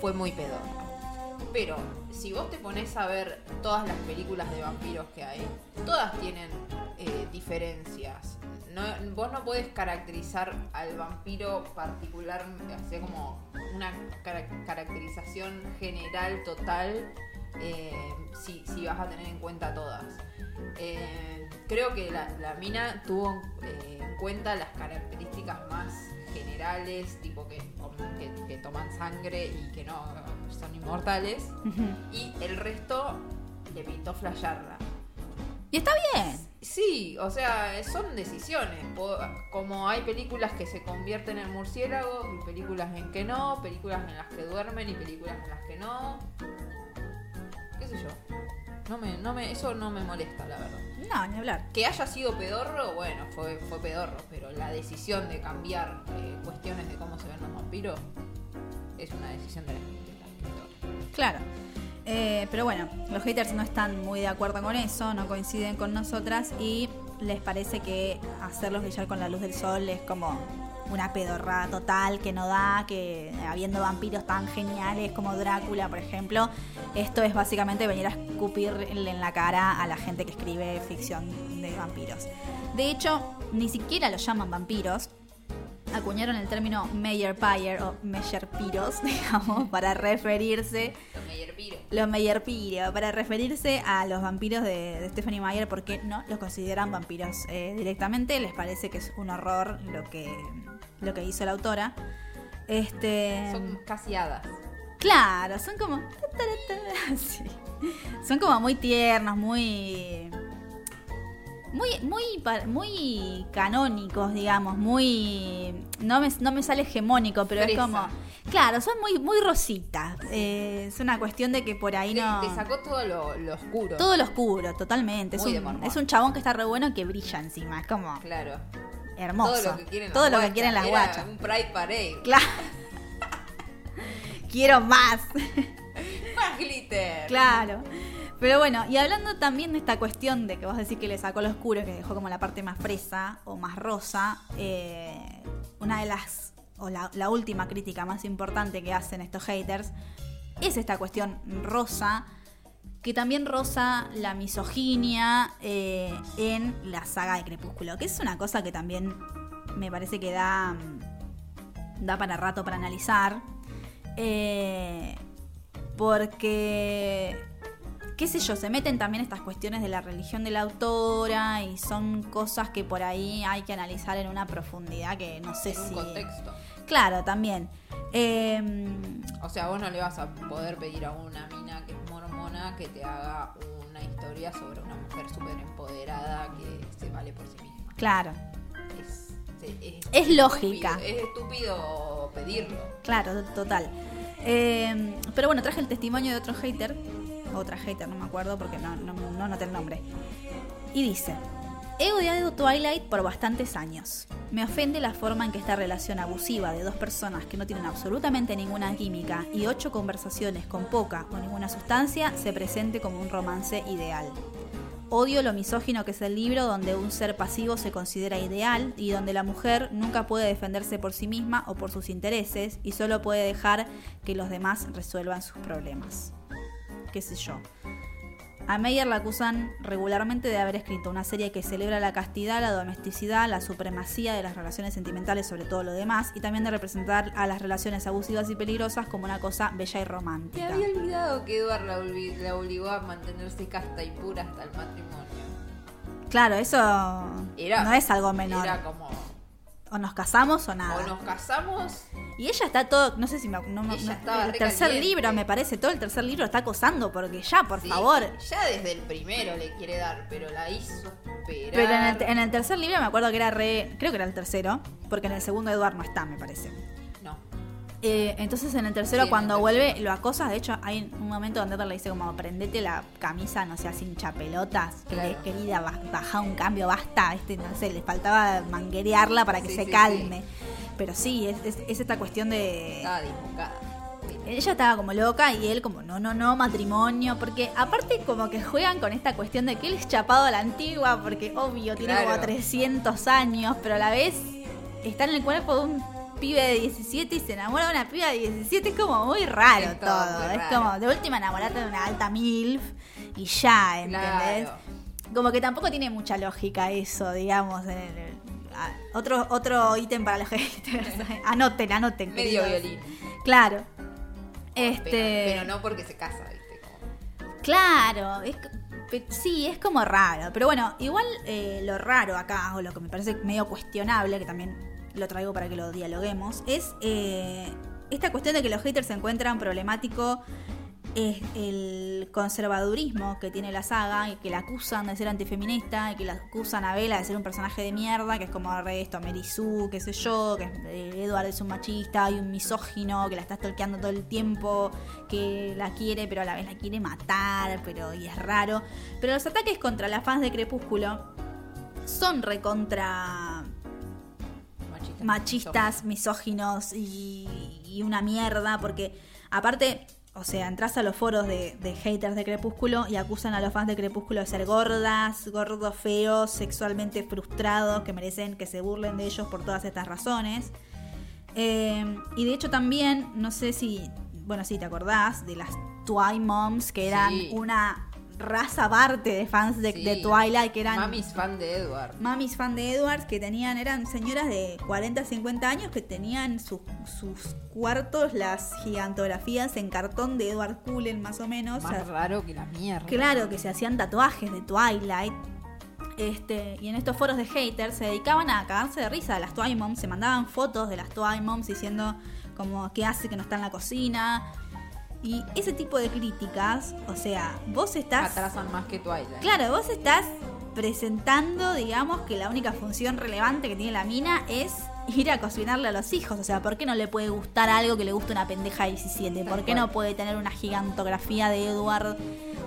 fue muy pedorra. Pero si vos te pones a ver todas las películas de vampiros que hay, todas tienen eh, diferencias. No, vos no podés caracterizar al vampiro particular, hacer como una cara- caracterización general, total, eh, si, si vas a tener en cuenta todas. Eh, creo que la, la mina tuvo eh, en cuenta las características más generales, tipo que, que, que toman sangre y que no son inmortales, y el resto le pintó flashearla. Y está bien. Sí, o sea, son decisiones. Como hay películas que se convierten en murciélagos y películas en que no, películas en las que duermen y películas en las que no. ¿Qué sé yo? No me, no me, eso no me molesta, la verdad. No, ni hablar. Que haya sido pedorro, bueno, fue, fue pedorro, pero la decisión de cambiar eh, cuestiones de cómo se ven los vampiros es una decisión de la, de la escritora. Claro. Eh, pero bueno, los haters no están muy de acuerdo con eso, no coinciden con nosotras y les parece que hacerlos brillar con la luz del sol es como una pedorrada total que no da, que habiendo vampiros tan geniales como Drácula, por ejemplo, esto es básicamente venir a escupirle en la cara a la gente que escribe ficción de vampiros. De hecho, ni siquiera los llaman vampiros, acuñaron el término Meyerpire o Meyerpiros, digamos, para referirse Los Meyerpiro. los Meyerpiro, para referirse a los vampiros de, de Stephanie Meyer, porque no los consideran vampiros eh, directamente, les parece que es un horror lo que, lo que hizo la autora. Este, Son casi hadas. claro, son como, sí. son como muy tiernos, muy, muy, muy, muy canónicos, digamos, muy, no me, no me sale hegemónico, pero Fresa. es como, claro, son muy, muy rositas. Eh, es una cuestión de que por ahí no. te sacó todo lo, lo oscuro. Todo lo oscuro, totalmente. Es un, es un chabón que está re bueno que brilla encima. Es como Claro. hermoso. Todo lo que quieren Todo las lo que guachas. quieren las guachas. Un Pride Parade. Claro. Quiero más. Más glitter. claro. Pero bueno, y hablando también de esta cuestión de que vos decís que le sacó lo oscuro, que dejó como la parte más fresa o más rosa, eh, una de las, o la, última crítica más importante que hacen estos haters, es esta cuestión rosa, que también rosa la misoginia eh, en la saga de Crepúsculo, que es una cosa que también me parece que da, da para rato para analizar. Eh, porque qué sé yo, se meten también estas cuestiones de la religión de la autora y son cosas que por ahí hay que analizar en una profundidad que no sé En un si... contexto. Claro, también. Em, O sea, vos no le vas a poder pedir a una mina que es mormona que te haga una historia sobre una mujer súper empoderada que se vale por sí misma. claro, Es, lógica. estúpido- Es estúpido pedirlo. claro, total. Em, pero bueno, traje el testimonio de otro hater, otra hater, no me acuerdo porque no, no, no noté el nombre. Y dice, he odiado Twilight por bastantes años. Me ofende la forma en que esta relación abusiva de dos personas que no tienen absolutamente ninguna química y ocho conversaciones con poca o ninguna sustancia se presente como un romance ideal. Odio lo misógino que es el libro donde un ser pasivo se considera ideal y donde la mujer nunca puede defenderse por sí misma o por sus intereses y solo puede dejar que los demás resuelvan sus problemas. ¿Qué sé yo? A Meyer la acusan regularmente de haber escrito una serie que celebra la castidad, la domesticidad, la supremacía de las relaciones sentimentales sobre todo lo demás y también de representar a las relaciones abusivas y peligrosas como una cosa bella y Me romántica. había olvidado que Edward la obligó a mantenerse casta y pura hasta el matrimonio. Claro, eso Era, no es algo menor. Era como, O nos casamos o nada. o nos casamos, Y ella está todo, no sé si me, no, Ella no- el tercer caliente. libro me parece, todo el tercer libro está acosando porque ya, por sí, favor. Ya desde el primero le quiere dar, pero la hizo esperar. Pero en el, en el tercer libro me acuerdo que era re, creo que era el tercero, porque en el segundo Eduard no está, me parece. Eh, entonces en el tercero Sí, cuando el vuelve lo acosa, de hecho hay un momento donde le dice como prendete la camisa, no chapelotas, que le- Claro. querida, ba- baja un cambio, basta, este, no sé, le faltaba manguerearla para que Sí, se sí, calme. Pero sí, es, es- es esta cuestión de... Estaba disbocada. Ella estaba como loca y él como, no, no, no, matrimonio, porque aparte como que juegan con esta cuestión de que él es chapado a la antigua, porque obvio, tiene Claro. como 300 años, pero a la vez está en el cuerpo de un pibe de 17 y se enamora de una piba de 17, es como muy raro Es todo todo, muy es raro. como, de última enamorate de una alta MILF y ya, ¿entendés? Claro. Como que tampoco tiene mucha lógica eso, digamos. en el- otro, otro ítem para los haters. anoten, anoten. Medio queridos. violín. Claro. Pero, Este. pero no porque se casa, ¿viste? Como- Claro, es, sí, es como raro. Pero bueno, igual eh, lo raro acá, o lo que me parece medio cuestionable, que también lo traigo para que lo dialoguemos, es eh, esta cuestión de que los haters se encuentran problemático es el conservadurismo que tiene la saga y que la acusan de ser antifeminista y que la acusan a Bella de ser un personaje de mierda, que es como esto, Sue, qué sé yo, que eh, Edward es un machista y un misógino que la está stalkeando todo el tiempo, que la quiere pero a la vez la quiere matar, pero y es raro. Pero los ataques contra las fans de Crepúsculo son recontra Machistas. machistas, misóginos y, y una mierda, porque aparte, o sea, entras a los foros de, de haters de Crepúsculo y acusan a los fans de Crepúsculo de ser gordas, gordos, feos, sexualmente frustrados, que merecen que se burlen de ellos por todas estas razones. Eh, y de hecho también, no sé si, bueno, si te acordás de las Twi Moms, que eran Sí. una raza aparte de fans de, Sí. de Twilight, que eran... Mami es fan de Edward. Mamis fan de Edwards que tenían, eran señoras de 40, 50 años que tenían sus- sus cuartos las gigantografías en cartón de Edward Cullen más o menos. O Más sea, raro que la mierda. claro que se hacían tatuajes de Twilight. Este, y en estos foros de haters se dedicaban a cagarse de risa de las Twilight Moms, se mandaban fotos de las Twilight Moms diciendo como qué hace que no está en la cocina. Y ese tipo de críticas, o sea, vos estás... Atrasan más que Twilight. Claro, vos estás presentando, digamos, que la única función relevante que tiene la mina es ir a cocinarle a los hijos. O sea, ¿por qué no le puede gustar algo que le guste a una pendeja de 17? ¿Por qué no puede tener una gigantografía de Edward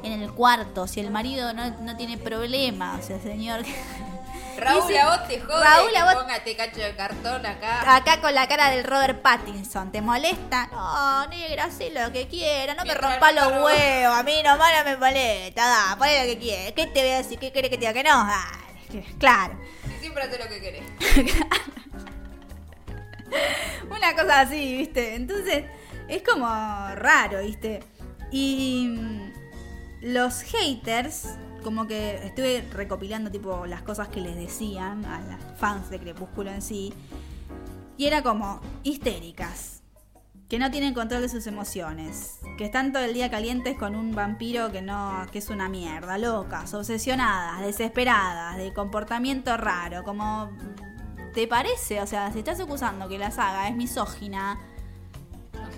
en el cuarto? Si el marido no, no tiene problema, o sea, señor. Raúl, Dice- a vos te jode Raúl, a vos- póngate cacho de cartón acá. Acá con la cara del Robert Pattinson, ¿te molesta? No, negra, haz lo que quiera, no me rompa los huevos, a mí nomás no me molesta, da, poné lo que quieras. ¿Qué te voy a decir? ¿Qué querés que te diga que no? Dale, claro. Si siempre haces lo que querés. Una cosa así, ¿viste? Entonces, es como raro, ¿viste? Y mm, los haters, como que estuve recopilando tipo las cosas que les decían a las fans de Crepúsculo en sí. Y era como histéricas. que no tienen control de sus emociones, que están todo el día calientes con un vampiro que no, que es una mierda, locas, obsesionadas, desesperadas, de comportamiento raro, como ¿te parece? O sea, si estás acusando que la saga es misógina,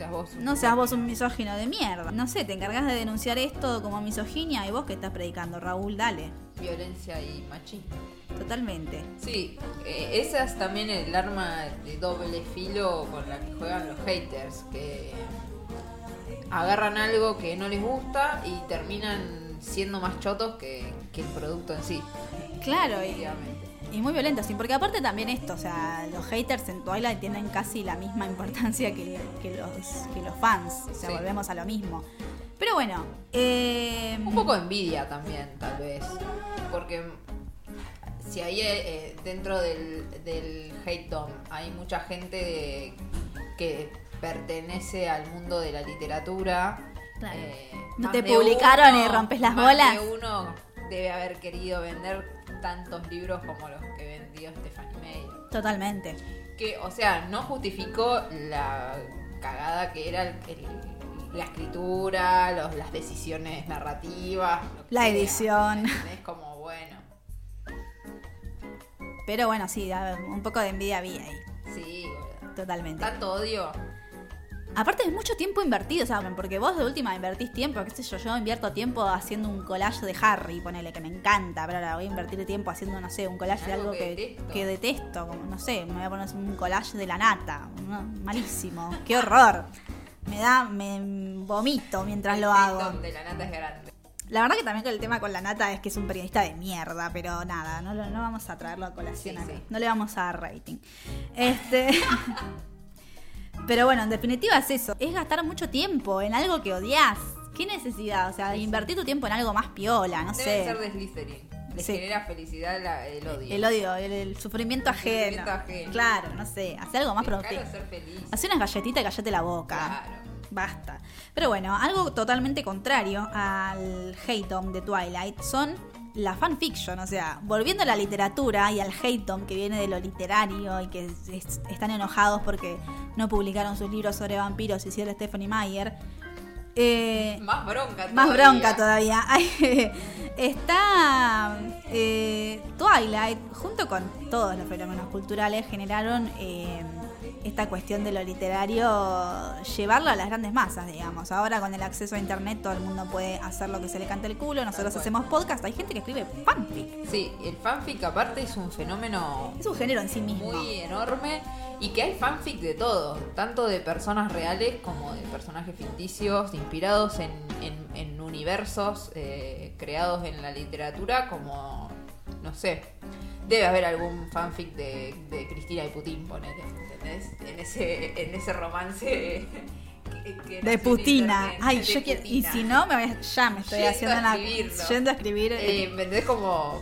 seas vos. un- no seas vos un misógino de mierda. No sé, te encargas de denunciar esto como misoginia y vos que estás predicando, Raúl, dale. Violencia y machismo. Totalmente. Sí, eh, esa es también el arma de doble filo con la que juegan los haters, que agarran algo que no les gusta y terminan siendo más chotos que, que el producto en sí. Claro, y, muy violentos, sí, porque aparte también esto, o sea, los haters en Twilight tienen casi la misma importancia que, que los, que los fans, o sea, Sí. volvemos a lo mismo. Pero bueno, eh, Un poco de envidia también, tal vez. Porque si ahí eh, dentro del, del hate dom hay mucha gente de- que pertenece al mundo de la literatura. Claro. eh, te publicaron y rompes las más bolas. de uno debe haber querido vender tantos libros como los que vendió Stephanie Meyer. totalmente. Que, o sea, no justificó la cagada que era el- el- la escritura, los- las decisiones narrativas, La sea. edición. Es como, bueno, Pero bueno, sí, un poco de envidia había ahí, sí, totalmente. tanto odio. Aparte es mucho tiempo invertido, ¿saben? Porque vos de última invertís tiempo, qué sé yo, yo invierto tiempo haciendo un collage de Harry, ponele que me encanta, pero ahora voy a invertir tiempo haciendo, no sé, un collage de Algo que que, detesto. que detesto, como no sé, me voy a poner un collage de la nata, no, malísimo, qué horror. Me da, me vomito mientras el lo hago. la nata es grande. La verdad que también el tema con la nata es que es un periodista de mierda, pero nada, no, lo- no vamos a traerlo a colación sí. No le vamos a dar rating. Este. pero bueno, en definitiva es eso. Es gastar mucho tiempo en algo que odias. ¿Qué necesidad? O sea, invertir tu tiempo en algo más piola, no Debe sé. ser de Slytherin. Les Sí. genera felicidad la- el odio. El odio, el, el sufrimiento El ajeno. sufrimiento ajeno. Claro, no sé. Hacer algo más productivo. de ser feliz. Hacer unas galletitas y callate la boca. Claro. Basta. Pero bueno, algo totalmente contrario al hate de Twilight son la fanfiction, o sea, volviendo a la literatura y al hate que viene de lo literario y que es- es- están enojados porque no publicaron sus libros sobre vampiros, hicieron Stephanie Meyer. Eh, Más bronca más todavía. bronca todavía. Está eh, Twilight, junto con todos los fenómenos culturales, generaron eh, esta cuestión de lo literario, llevarlo a las grandes masas, digamos. Ahora con el acceso a internet todo el mundo puede hacer lo que se le cante el culo. Nosotros hacemos podcast, hay gente que escribe fanfic. Sí, el fanfic aparte es un fenómeno Es un género en sí mismo. muy enorme y que hay fanfic de todo, tanto de personas reales como de personajes ficticios inspirados en, en- en universos eh, creados en la literatura como, no sé, debe haber algún fanfic de, de Cristina y Putin, ponele, ¿entendés? En ese, en ese romance que- De Putina. internet, Ay, de yo quiero. Y si no, me voy ya me estoy Yendo haciendo una. Yendo a escribir. Eh. Como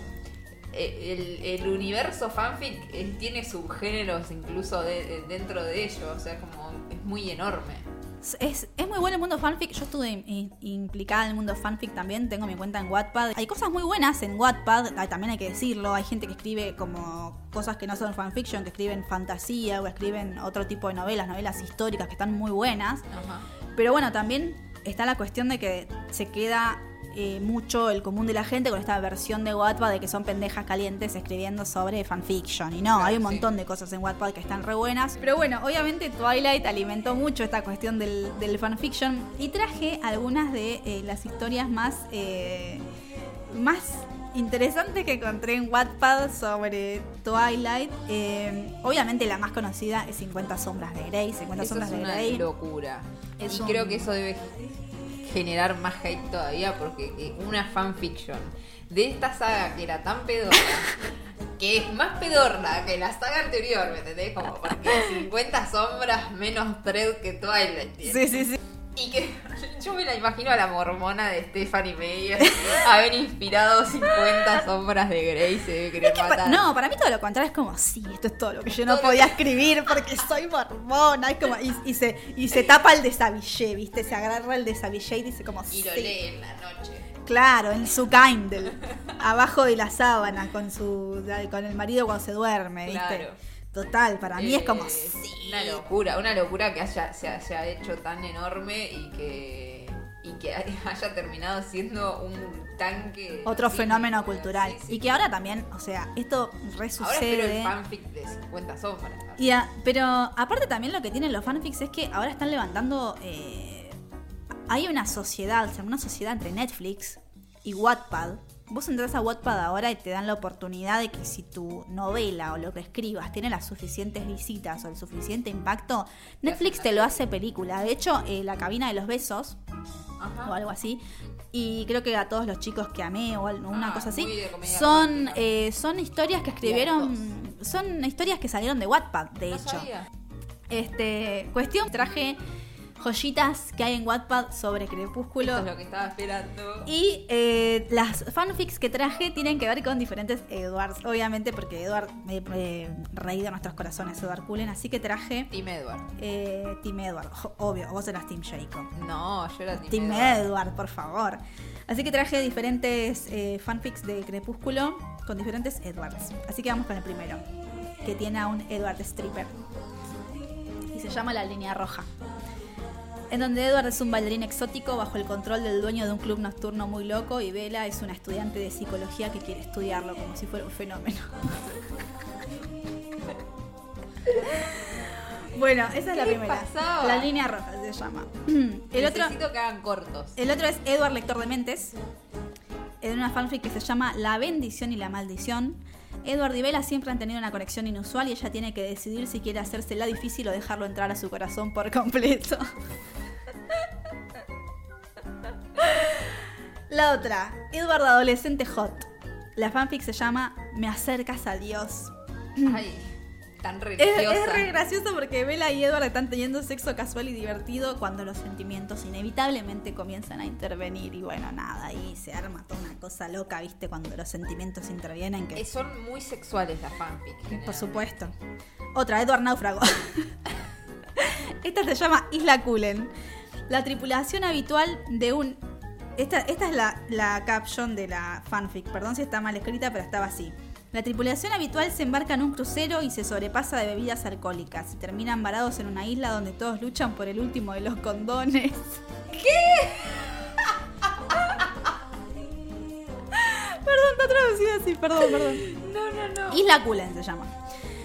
eh, el, el universo fanfic eh, tiene subgéneros incluso de- de- dentro de ello, o sea, como es muy enorme. Es, es muy bueno el mundo fanfic. Yo estuve in- implicada en el mundo fanfic también. Tengo mi cuenta en Wattpad. Hay cosas muy buenas en Wattpad. También hay que decirlo. Hay gente que escribe como cosas que no son fanfiction, que escriben fantasía o escriben otro tipo de novelas, novelas históricas que están muy buenas. Ajá. Pero bueno, también está la cuestión de que se queda eh, mucho el común de la gente con esta versión de Wattpad de que son pendejas calientes escribiendo sobre fanfiction. Y no, Claro, hay un sí. montón de cosas en Wattpad que están re buenas. Pero bueno, obviamente Twilight alimentó mucho esta cuestión del, del fanfiction y traje algunas de eh, las historias más, eh, más interesantes que encontré en Wattpad sobre Twilight. Eh, obviamente la más conocida es 50 sombras de Grey. 50 Eso sombras es de una Grey. locura. Es y un- creo que eso debe generar más hate todavía porque eh, una fanfiction de esta saga que era tan pedorra, que es más pedorra que la saga anterior, ¿me entendés? Como porque 50 sombras menos thread que Twilight. tiene. Sí, sí, sí. Y que yo me la imagino a la mormona de Stephanie Meyer haber inspirado 50 sombras de Grey se debe querer Es que pa- matar. no, para mí todo lo contrario es como, sí, esto es todo lo que yo no Todo podía que- escribir porque soy mormona. Es como, y, y se, y se tapa el desabillé, ¿viste? Se agarra el desabillé y dice como, Y sí. lo lee en la noche. Claro, en su Kindle, abajo de la sábana, con su con el marido cuando se duerme, ¿viste? Claro. Total, para mí es como... Eh, Sí. Una locura, una locura que haya, se, se ha hecho tan enorme y que y que haya terminado siendo un tanque. Otro fenómeno cultural. Sí. Y que ahora también, o sea, esto Ahora espero el resucede. fanfic de 50 sombras. Y a- pero aparte también lo que tienen los fanfics es que ahora están levantando... eh, hay una sociedad, o sea, una sociedad entre Netflix y Wattpad. Vos entras a Wattpad ahora y te dan la oportunidad de que si tu novela o lo que escribas tiene las suficientes visitas o el suficiente impacto, Netflix te lo hace película. De hecho, eh, La cabina de los besos Ajá. o algo así. Y creo que a todos los chicos que amé o una Ah, cosa así. Son, eh, son historias que escribieron. Son historias que salieron de Wattpad, de No hecho. sabía. Este, cuestión, traje joyitas que hay en Wattpad sobre Crepúsculo. Esto es lo que estaba esperando. Y eh, las fanfics que traje tienen que ver con diferentes Edwards, obviamente, porque Edward, eh, eh, rey de nuestros corazones, Edward Cullen, así que traje Team Edward. eh, Team Edward, obvio, vos eras Team Jacob. No, yo era Team, Team Edward. Edward, por favor. Así que traje diferentes eh, fanfics de Crepúsculo con diferentes Edwards. Así que vamos con el primero, que tiene a un Edward Stripper. Y se llama La Línea Roja. En donde Edward es un bailarín exótico bajo el control del dueño de un club nocturno muy loco y Bella es una estrellante de psicología que quiere estudiarlo como si fuera un fenómeno. bueno, esa es la ¿Qué primera. La línea roja se llama. El otro, Necesito que hagan cortos. el otro es Edward Lector de Mentes, en una fanfic que se llama La bendición y la maldición. Edward y Bella siempre han tenido una conexión inusual y ella tiene que decidir si quiere hacérsela difícil o dejarlo entrar a su corazón por completo. La otra, Edward adolescente hot. La fanfic se llama Me acercas a Dios. Tan Es, religiosa. es re gracioso porque Bella y Edward están teniendo sexo casual y divertido cuando los sentimientos inevitablemente comienzan a intervenir. Y bueno, nada, ahí se arma toda una cosa loca, ¿viste? Cuando los sentimientos intervienen. Que, Son muy sexuales las fanfics. por supuesto. Otra, Edward Náufrago. Esta se llama Isla Cullen. La tripulación habitual de un. Esta, esta es la, la caption de la fanfic. Perdón si está mal escrita, pero estaba así. La tripulación habitual se embarca en un crucero y se sobrepasa de bebidas alcohólicas. Y terminan varados en una isla donde todos luchan por el último de los condones. ¿Qué? perdón, está traducido así, perdón, perdón. No, no, no. Isla Cullen se llama.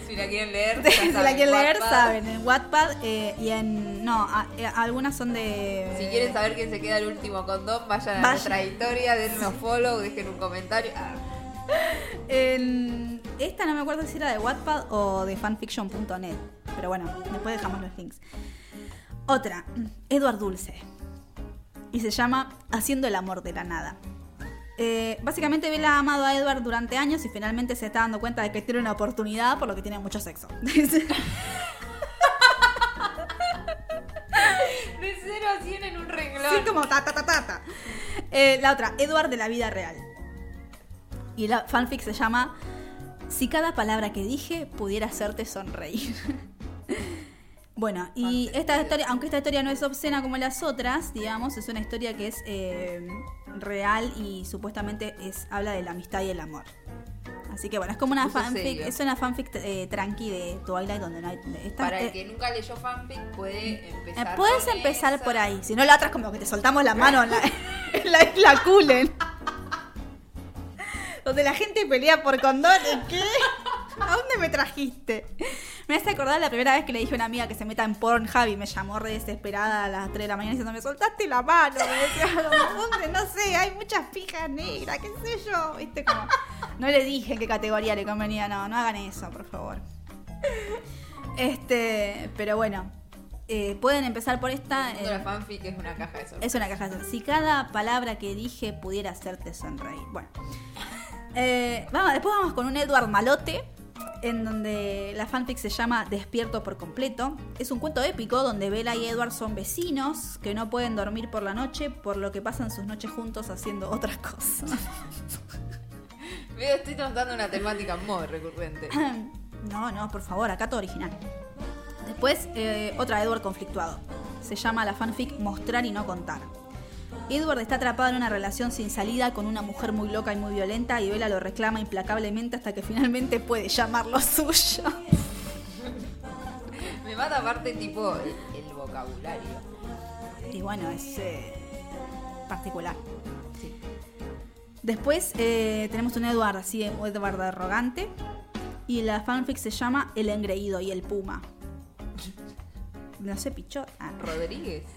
Si la quieren leer, ya si la quieren leer, Wattpad. saben. En Wattpad eh, y en. No, a- eh, algunas son de. Si quieren saber quién se queda el último condón, vayan a Vayan. nuestra historia, un follow, dejen un comentario. Ah, En- esta no me acuerdo si era de Wattpad o de fanfiction.net. Pero bueno, después dejamos los links. Otra, Edward Dulce. Y se llama Haciendo el amor de la nada. Eh, básicamente Bella ha amado a Edward durante años y finalmente se está dando cuenta de que tiene una oportunidad por lo que tiene mucho sexo. De 0 a 100 en un renglón. Sí, como ta ta ta ta ta. Eh, la otra, Edward de la vida real. Y la fanfic se llama Si cada palabra que dije pudiera hacerte sonreír. bueno, y esta historia, aunque esta historia no es obscena como las otras, digamos, es una historia que es eh, real y supuestamente es habla de la amistad y el amor. Así que bueno, es como una Puso fanfic, serio. es una fanfic eh, tranqui de Twilight donde no hay... Para eh, el que nunca leyó fanfic, puede eh, empezar. Puedes con empezar esa. por ahí. Si no, la otra es como que te soltamos la mano en la, en la isla Cullen. Donde la gente pelea por condones. ¿Qué? ¿A dónde me trajiste? Me hace acordar la primera vez que le dije a una amiga que se meta en Pornhub y me llamó re desesperada a las 3 de la mañana diciendo, me soltaste la mano. Me decía, ¿dónde? No sé, hay muchas pijas negras, qué sé yo. ¿Viste? Como, no le dije en qué categoría le convenía. No, no hagan eso, por favor. Este, pero bueno. eh, pueden empezar por esta. Eh, la fanfic es una caja de sorpresas. es una caja de Si cada palabra que dije pudiera hacerte sonreír. Bueno. Eh, vamos, después vamos con un Edward Malote. En donde la fanfic se llama Despierto por completo. Es un cuento épico donde Bella y Edward son vecinos que no pueden dormir por la noche, por lo que pasan sus noches juntos haciendo otras cosas. Veo, estoy notando una temática muy recurrente. No, no, por favor, acá todo original. Después, eh, otra Edward conflictuado. Se llama la fanfic Mostrar y no contar. Edward está atrapado en una relación sin salida con una mujer muy loca y muy violenta y Bella lo reclama implacablemente hasta que finalmente puede llamarlo suyo. Me mata aparte tipo el, el vocabulario. Y bueno, es eh, particular. Sí. Después eh, tenemos un Edward así, Edward arrogante. Y la fanfic se llama El engreído y el puma. No sé, pichó. Ah, Rodríguez.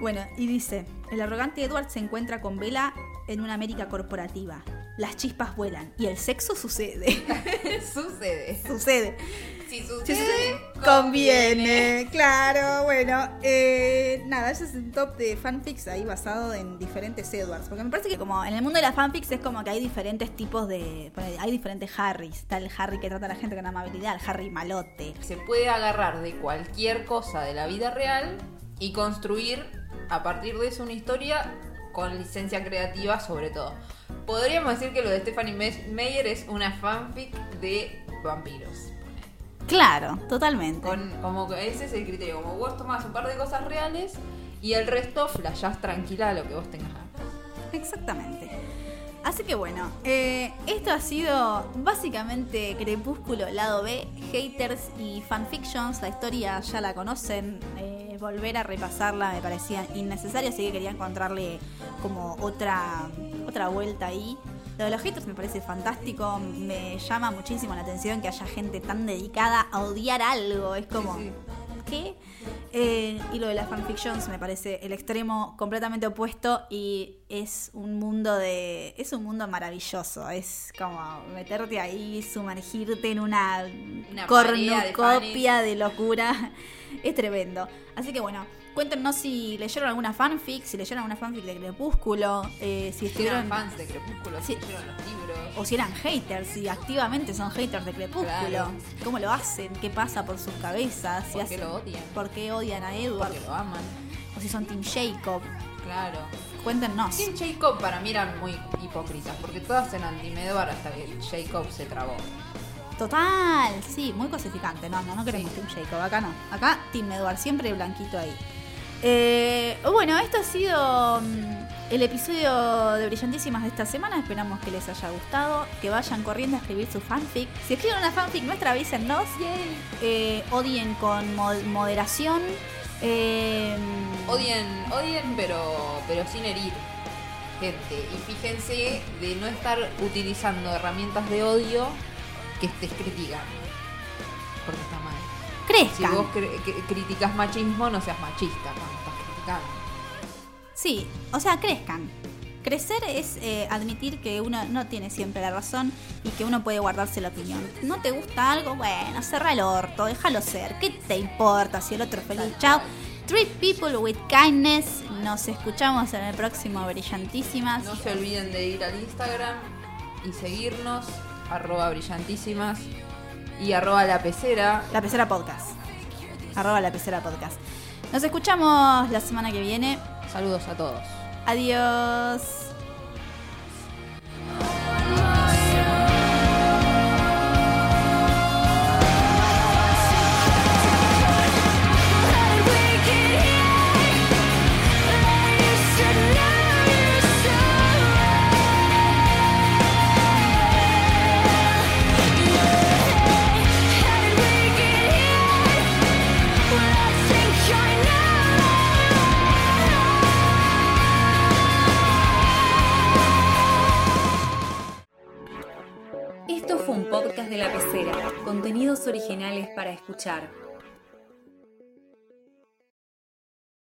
Bueno, y dice, el arrogante Edward se encuentra con Bella en una América corporativa. Las chispas vuelan y el sexo sucede. sucede. sucede. Si sucede, conviene. Claro, bueno. eh, nada, ese es un top de fanfics ahí basado en diferentes Edwards. Porque me parece que como en el mundo de las fanfics es como que hay diferentes tipos de... Hay diferentes Harrys. Está el Harry que trata a la gente con amabilidad, el Harry malote. Se puede agarrar de cualquier cosa de la vida real y construir a partir de eso una historia con licencia creativa sobre todo. Podríamos decir que lo de Stephanie Me- Meyer es una fanfic de vampiros. Claro, totalmente. Con, como que ese es el criterio, como vos tomás un par de cosas reales y el resto flashás tranquila a lo que vos tengas ganas. Exactamente. Así que bueno, eh, esto ha sido básicamente Crepúsculo lado B, haters y fanfictions. La historia ya la conocen. eh, volver a repasarla me parecía innecesario, así que quería encontrarle como otra, otra vuelta ahí. Lo de los haters me parece fantástico, me llama muchísimo la atención que haya gente tan dedicada a odiar algo. Es como, Sí, sí. ¿qué? Eh, y lo de las fanfictions me parece el extremo completamente opuesto y es un mundo de es un mundo maravilloso es como meterte ahí sumergirte en una, Una marea de cornucopia de, locura es tremendo así que bueno cuéntenos si leyeron alguna fanfic si leyeron alguna fanfic de Crepúsculo eh, si Si estuvieron eran fans de Crepúsculo, Sí. si leyeron los libros. o si eran haters, si activamente son haters de Crepúsculo. Claro. ¿Cómo lo hacen? ¿Qué pasa por sus cabezas? Si ¿Por qué lo odian? ¿Por qué odian a Edward? Porque lo aman. O si son Team Jacob. Claro. Cuéntenos. Team Jacob para mí eran muy hipócritas, porque todas eran Team Edward hasta que Jacob se trabó. Total, sí, muy cosificante. No, no, no queremos Team Jacob. Acá no. Acá Team Edward, siempre blanquito ahí. Eh, bueno, esto ha sido mm, el episodio de Brillantísimas de esta semana. Esperamos que les haya gustado. Que vayan corriendo a escribir su fanfic. Si escriben una fanfic nuestra, avísennos. Eh, odien con mo- moderación. Eh, Odien, odien, pero, pero sin herir gente. Y fíjense de no estar utilizando herramientas de odio que estés criticando. Mal. Si crezcan. vos cri- cri- criticas machismo, no seas machista cuando estás criticando. Sí, o sea, crezcan. Crecer es eh, admitir que uno no tiene siempre la razón y que uno puede guardarse la opinión. ¿No te gusta algo? Bueno, cerra el orto, déjalo ser. ¿Qué te importa si el otro es feliz? Chao. Treat people with kindness. Nos escuchamos en el próximo Brillantísimas. No se olviden de ir al Instagram y seguirnos, arroba brillantísimas y arroba la pecera. La Pecera Podcast. Arroba la Pecera Podcast. Nos escuchamos la semana que viene. Saludos a todos. Adiós. Originales para escuchar.